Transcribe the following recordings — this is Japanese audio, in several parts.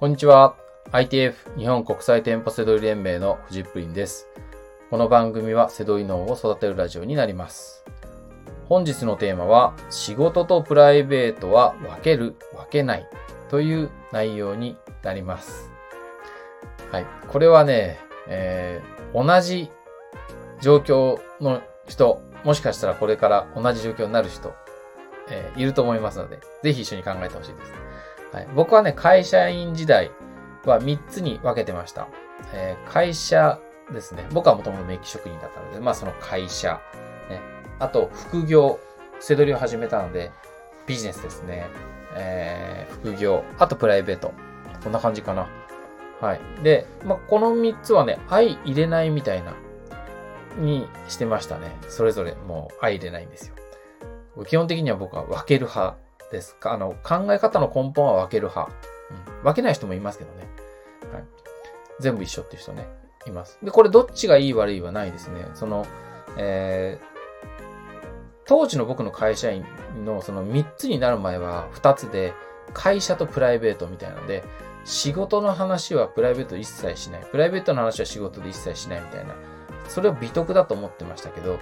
こんにちは。ITF 日本国際店舗セドリ連盟の藤井プリンです。この番組はセドリ脳を育てるラジオになります。本日のテーマは仕事とプライベートは分ける、分けないという内容になります。はい。これはね、えー同じ状況の人、もしかしたらこれから同じ状況になる人、えーいると思いますので、ぜひ一緒に考えてほしいです。はい、僕はね、会社員時代は3つに分けてました。えー会社ですね。僕はもともとメッキ職人だったので、まあその会社。ね、あと、副業。背取りを始めたので、ビジネスですね。えー副業。あとプライベート。こんな感じかな。はい。で、まあこの3つはね、相入れないみたいな、にしてましたね。それぞれもう相入れないんですよ。基本的には僕は分ける派ですか。あの、考え方の根本は分ける派。うん、分けない人もいますけどね。はい。全部一緒っていう人ね、います。で、これどっちがいい悪いはないですね。その、えー、当時の僕の会社員のその3つになる前は2つで、会社とプライベートみたいなので、仕事の話はプライベート一切しない。プライベートの話は仕事で一切しないみたいな。それを美徳だと思ってましたけど、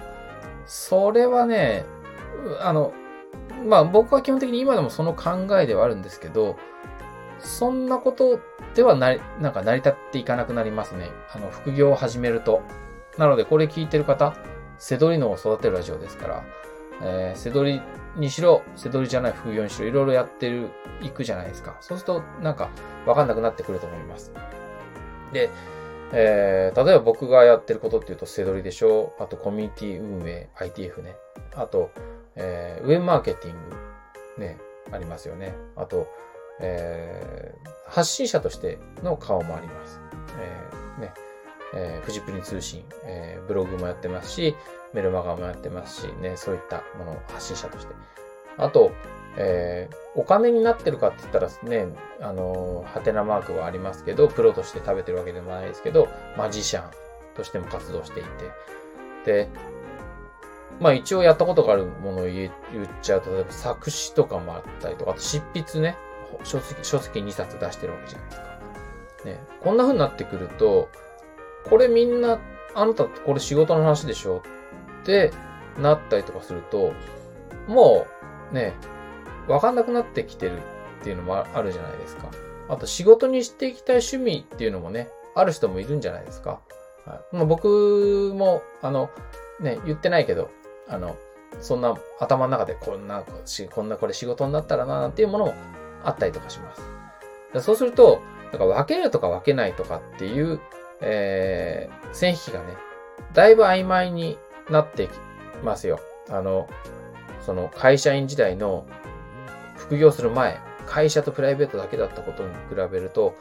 それはね、あの、まあ僕は基本的に今でもその考えではあるんですけど、そんなことではなり、なんか成り立っていかなくなりますね。あの、副業を始めると。なのでこれ聞いてる方、セドリ脳を育てるラジオですから、えー、セドリにしろ、セドリじゃない副業にしろ、いろいろやってる、いくじゃないですか。そうすると、なんか、わかんなくなってくると思います。で、えー、例えば僕がやってることっていうと、セドリでしょあと、コミュニティ運営、ITF ね。あと、えー、ウェブマーケティング、ね、ありますよね。あと、えー、発信者としての顔もあります。えー、ね、えー、フジプリン通信、えー、ブログもやってますし、メルマガもやってますし、ね、そういったものを発信者として。あと、えー、お金になってるかって言ったらね、あのー、ハテナマークはありますけど、プロとして食べてるわけでもないですけど、マジシャンとしても活動していて。で、まあ一応やったことがあるものを言っちゃうと、例えば作詞とかもあったりとか、あと執筆ね、書籍、書籍2冊出してるわけじゃないですか。ね、こんな風になってくると、これみんな、あなたこれ仕事の話でしょってなったりとかすると、もうね、わかんなくなってきてるっていうのもあるじゃないですか。あと仕事にしていきたい趣味っていうのもね、ある人もいるんじゃないですか。はい、僕も、あの、ね、言ってないけど、あの、そんな頭の中でこんな、こんなこれ仕事になったらな、っていうものもあったりとかします。そうすると、なんか分けるとか分けないとかっていう、えー、線引きがね、だいぶ曖昧になってきますよ。あの、その会社員時代の副業する前、会社とプライベートだけだったことに比べると、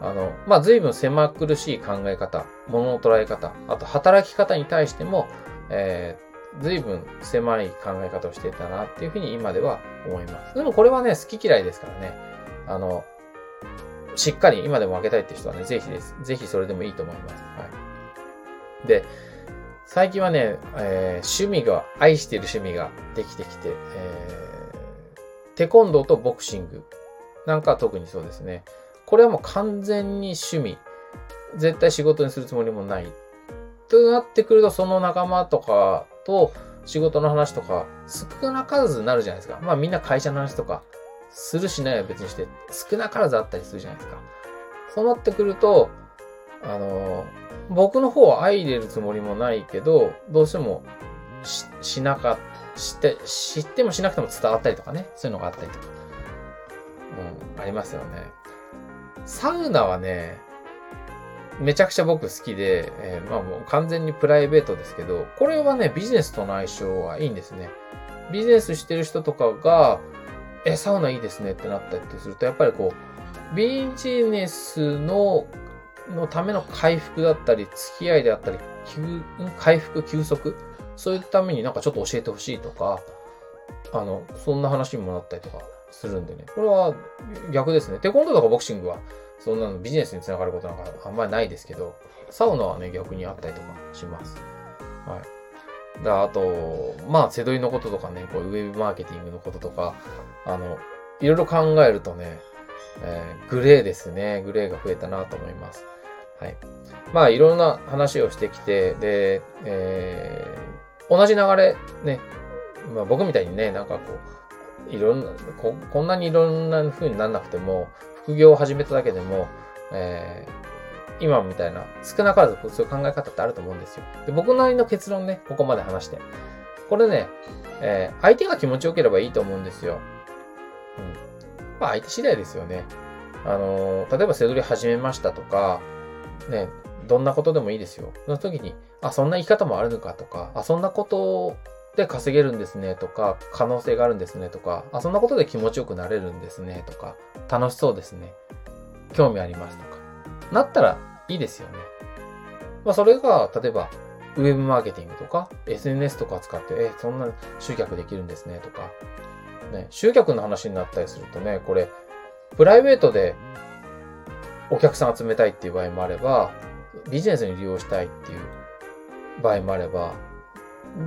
あの、まあ、随分狭苦しい考え方、物の捉え方、あと働き方に対しても、えー、随分狭い考え方をしてたなっていうふうに今では思います。でもこれはね、好き嫌いですからね。あの、しっかり今でも分けたいって人はね、ぜひです。ぜひそれでもいいと思います。はい。で、最近はね、えー、趣味が、愛してる趣味ができてきて、えー、テコンドーとボクシングなんかは特にそうですね。これはもう完全に趣味。絶対仕事にするつもりもない。となってくると、その仲間とかと仕事の話とか少なからずなるじゃないですか。まあみんな会社の話とかするしないは別にして少なからずあったりするじゃないですか。そうなってくると、あの、僕の方は相入れるつもりもないけど、どうしてもししなか、して、知ってもしなくても伝わったりとかね。そういうのがあったりとか。うん、ありますよね。サウナはね、めちゃくちゃ僕好きで、えー、まあもう完全にプライベートですけど、これはね、ビジネスとの相性はいいんですね。ビジネスしてる人とかが、え、サウナいいですねってなったりすると、やっぱりこう、ビジネスの、のための回復だったり、付き合いであったり、回復、休息、そういうためになんかちょっと教えてほしいとか、あの、そんな話にもなったりとかするんでね。これは逆ですね。テコンドーとかボクシングは、そんなのビジネスにつながることなんかあんまりないですけど、サウナはね、逆にあったりとかします。はい。だあと、まあ、セドリのこととかね、こうウェブマーケティングのこととか、あの、いろいろ考えるとね、えー、グレーですね。グレーが増えたなと思います。はい。まあ、いろんな話をしてきて、で、えー、同じ流れ、ね、まあ僕みたいにね、なんかこう、いろんな、ここんなにいろんな風にならなくても、副業を始めただけでも、えー、今みたいな、少なからずそういう考え方ってあると思うんですよ。で僕なりの結論ね、ここまで話して。これね、えー、相手が気持ちよければいいと思うんですよ。うん。まあ相手次第ですよね。あのー、例えば背取り始めましたとか、ね、どんなことでもいいですよ。その時に、あ、そんな生き方もあるのかとか、あ、そんなことで稼げるんですねとか、可能性があるんですねとか、あ、そんなことで気持ちよくなれるんですねとか、楽しそうですね。興味ありますとか。なったらいいですよね。まあそれが、例えば、ウェブマーケティングとか、SNS とか使って、え、そんな集客できるんですねとか、ね、集客の話になったりするとね、これ、プライベートでお客さん集めたいっていう場合もあれば、ビジネスに利用したいっていう場合もあれば、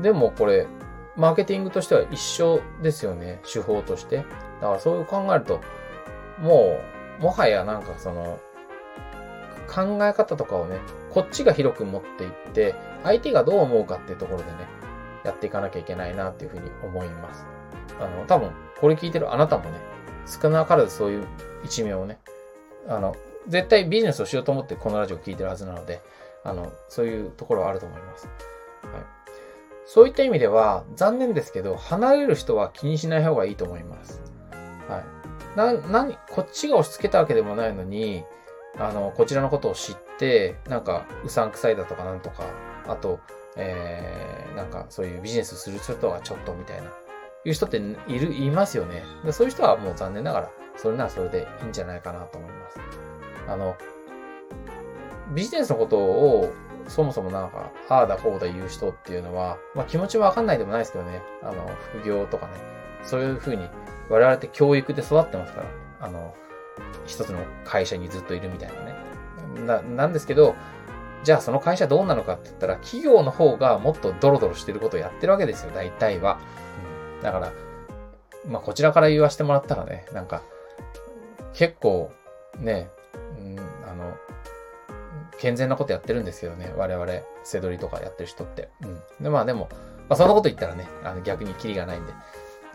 でもこれ、マーケティングとしては一緒ですよね。手法として。だからそういう考えると、もう、もはやなんかその、考え方とかをね、こっちが広く持っていって、相手がどう思うかっていうところでね、やっていかなきゃいけないなっていうふうに思います。あの、多分、これ聞いてるあなたもね、少なからずそういう一面をね、あの、絶対ビジネスをしようと思ってこのラジオ聞いてるはずなので、あの、そういうところはあると思います。はい。そういった意味では、残念ですけど、離れる人は気にしない方がいいと思います。はい。な、なに、こっちが押し付けたわけでもないのに、あの、こちらのことを知って、なんか、うさんくさいだとかなんとか、あと、えー、なんか、そういうビジネスする人はちょっとみたいな、いう人っている、いますよね。でそういう人はもう残念ながら、それならそれでいいんじゃないかなと思います。あの、ビジネスのことをそもそもなんか、ああだこうだ言う人っていうのは、まあ気持ちはわかんないでもないですけどね。あの、副業とかね。そういうふうに、我々って教育で育ってますから。あの、一つの会社にずっといるみたいなね。な、なんですけど、じゃあその会社どうなのかって言ったら、企業の方がもっとドロドロしてることをやってるわけですよ、大体は。うん、だから、まあこちらから言わせてもらったらね、なんか、結構、ね、健全なことやってるんですけどね、我々、背取りとかやってる人って。うん。で、まあでも、まあそんなこと言ったらね、あの逆にキリがないんで、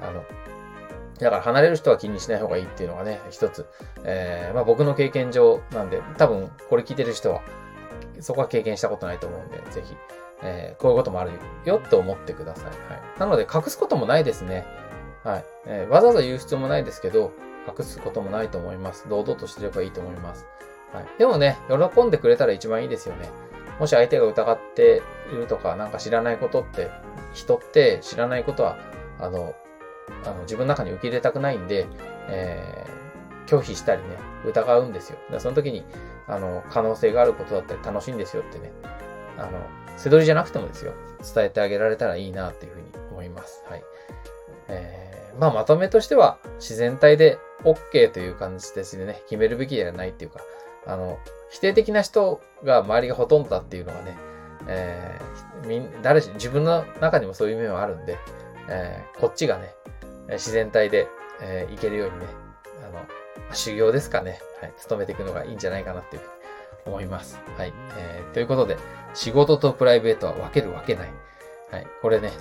あの、だから離れる人は気にしない方がいいっていうのがね、一つ、えー、まあ僕の経験上なんで、多分これ聞いてる人は、そこは経験したことないと思うんで、ぜひ、えー、こういうこともあるよって思ってください。はい。なので隠すこともないですね。はい。えー、わざわざ言う必要もないですけど、隠すこともないと思います。堂々としてればいいと思います。はい。でもね、喜んでくれたら一番いいですよね。もし相手が疑っているとか、なんか知らないことって、人って知らないことは、あの、あの自分の中に受け入れたくないんで、えー、拒否したりね、疑うんですよ。だその時に、あの、可能性があることだったり楽しいんですよってね、あの、背取りじゃなくてもですよ、伝えてあげられたらいいなっていうふうに思います。はい。えー、まあまとめとしては、自然体で OK という感じですね、決めるべきではないっていうか、あの、否定的な人が周りがほとんどだっていうのがね、えー、みん、誰し、自分の中にもそういう面はあるんで、えー、こっちがね、自然体で、えー、いけるようにね、あの、修行ですかね、はい、努めていくのがいいんじゃないかなっていう思います。はい。えー、ということで、仕事とプライベートは分けるわけない。はい。これね、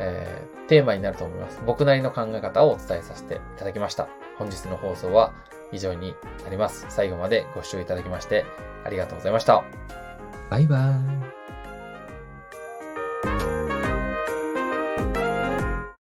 えー、テーマになると思います。僕なりの考え方をお伝えさせていただきました。本日の放送は以上になります。最後までご視聴いただきましてありがとうございました。バイバーイ。